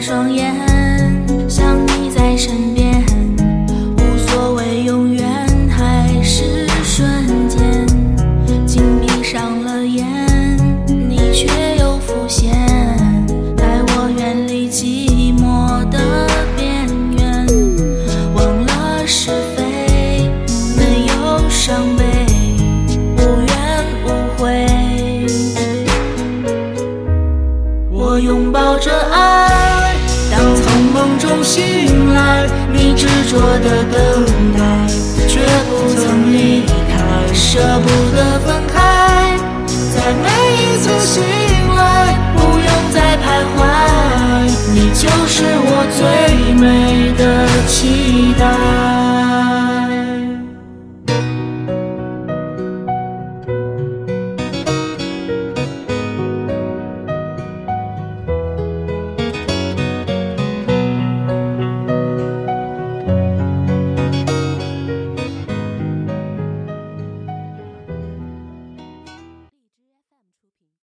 双眼，想你在身边，无所谓永远还是瞬间。紧闭上了眼，你却又浮现，带我远离寂寞的边缘，忘了是非，没有伤悲，无怨无悔。我拥抱着，醒来，你执着的等待，